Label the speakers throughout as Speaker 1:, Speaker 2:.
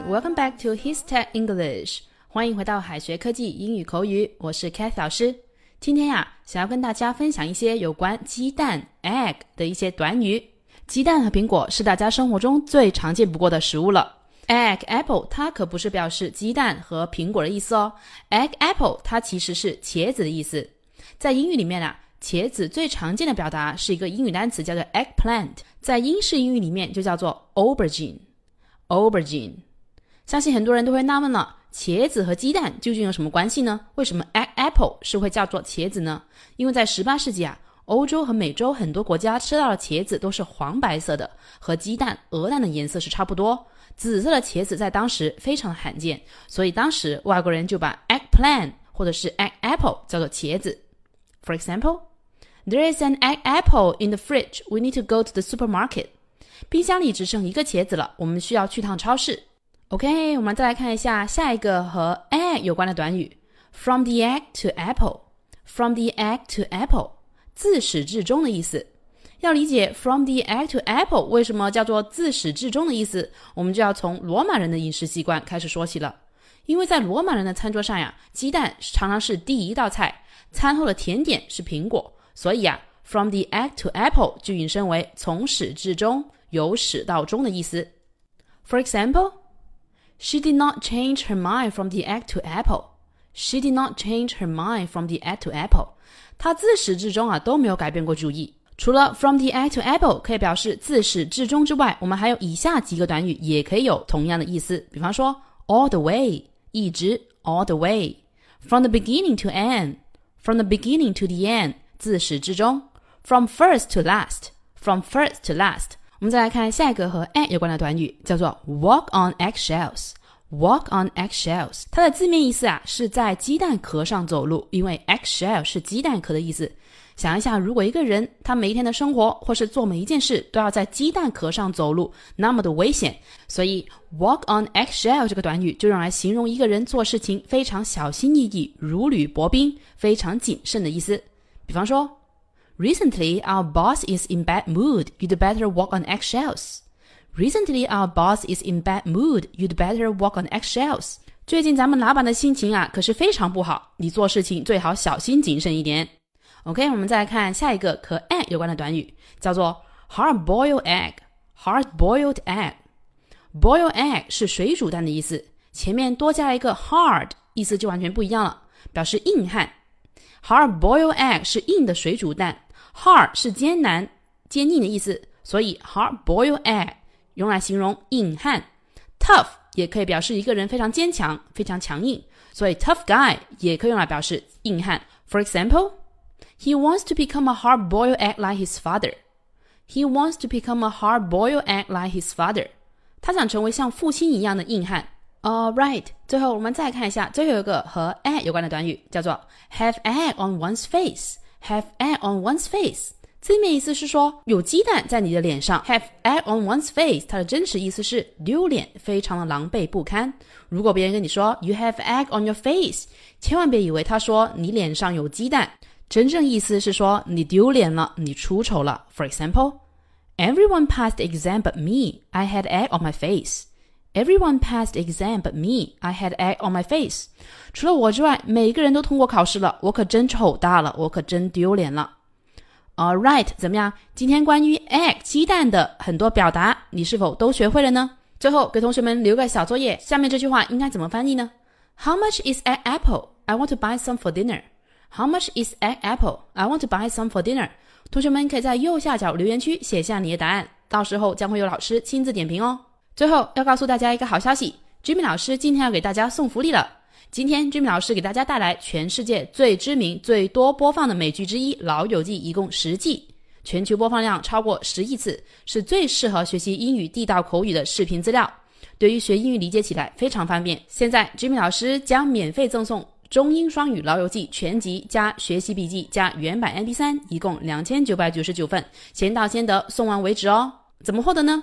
Speaker 1: welcome back to His Tech English. 欢迎回到海学科技英语口语，我是 Kath 老师。今天呀，想要跟大家分享一些有关鸡蛋 egg 的一些短语。鸡蛋和苹果是大家生活中最常见不过的食物了。egg apple 它可不是表示鸡蛋和苹果的意思哦。egg apple 它其实是茄子的意思。在英语里面啊，茄子最常见的表达是一个英语单词叫做 eggplant，在英式英语里面就叫做 aubergine。aubergine，相信很多人都会纳闷了，茄子和鸡蛋究竟有什么关系呢？为什么 egg apple 是会叫做茄子呢？因为在十八世纪啊，欧洲和美洲很多国家吃到的茄子都是黄白色的，和鸡蛋、鹅蛋的颜色是差不多。紫色的茄子在当时非常的罕见，所以当时外国人就把 eggplant 或者是 egg apple 叫做茄子。For example, there is an egg apple in the fridge. We need to go to the supermarket. 冰箱里只剩一个茄子了，我们需要去趟超市。OK，我们再来看一下下一个和 egg 有关的短语：from the egg to apple。from the egg to apple，自始至终的意思。要理解 from the egg to apple 为什么叫做自始至终的意思，我们就要从罗马人的饮食习惯开始说起了。因为在罗马人的餐桌上呀，鸡蛋常常是第一道菜，餐后的甜点是苹果，所以啊，from the egg to apple 就引申为从始至终。由始到终的意思。For example, she did not change her mind from the egg to apple. She did not change her mind from the egg to apple. 她自始至终啊都没有改变过主意。除了 from the egg to apple 可以表示自始至终之外，我们还有以下几个短语也可以有同样的意思。比方说 all the way，一直 all the way。From the beginning to end, from the beginning to the end，自始至终。From first to last, from first to last。 我们再来看下一个和 egg 有关的短语，叫做 walk on eggshells。walk on eggshells，它的字面意思啊是在鸡蛋壳上走路，因为 eggshell 是鸡蛋壳的意思。想一下，如果一个人他每一天的生活或是做每一件事都要在鸡蛋壳上走路，那么的危险。所以 walk on eggshell 这个短语就用来形容一个人做事情非常小心翼翼、如履薄冰、非常谨慎的意思。比方说。Recently, our boss is in bad mood. You'd better walk on eggshells. Recently, our boss is in bad mood. You'd better walk on eggshells. 最近咱们老板的心情啊，可是非常不好。你做事情最好小心谨慎一点。OK，我们再来看下一个和 egg 有关的短语，叫做 hard-boiled egg。hard-boiled egg。boil egg 是水煮蛋的意思，前面多加了一个 hard，意思就完全不一样了，表示硬汉。 Hard-boiled egg 是硬的水煮蛋。Hard 是艰难、坚硬的意思，所以 hard-boiled egg 用来形容硬汉。Tough 也可以表示一个人非常坚强、非常强硬，所以 tough guy 也可以用来表示硬汉。For example, he wants to become a hard-boiled egg like his father. He wants to become a hard-boiled egg like his father. 他想成为像父亲一样的硬汉。All right，最后我们再看一下最后一个和 egg 有关的短语，叫做 have egg on one's face。Have egg on one's face，字面意思是说有鸡蛋在你的脸上。Have egg on one's face，它的真实意思是丢脸，非常的狼狈不堪。如果别人跟你说 You have egg on your face，千万别以为他说你脸上有鸡蛋，真正意思是说你丢脸了，你出丑了。For example，Everyone passed the exam but me. I had egg on my face. Everyone passed exam but me. I had egg on my face. 除了我之外，每个人都通过考试了，我可真丑大了，我可真丢脸了。All right，怎么样？今天关于 egg 鸡蛋的很多表达，你是否都学会了呢？最后给同学们留个小作业，下面这句话应该怎么翻译呢？How much is egg apple? I want to buy some for dinner. How much is egg apple? I want to buy some for dinner. 同学们可以在右下角留言区写下你的答案，到时候将会有老师亲自点评哦。最后要告诉大家一个好消息，Jimmy 老师今天要给大家送福利了。今天 Jimmy 老师给大家带来全世界最知名、最多播放的美剧之一《老友记》，一共十季，全球播放量超过十亿次，是最适合学习英语地道口语的视频资料。对于学英语理解起来非常方便。现在 Jimmy 老师将免费赠送中英双语《老友记》全集加学习笔记加原版 MP3，一共两千九百九十九份，先到先得，送完为止哦。怎么获得呢？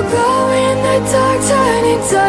Speaker 1: dark turning dark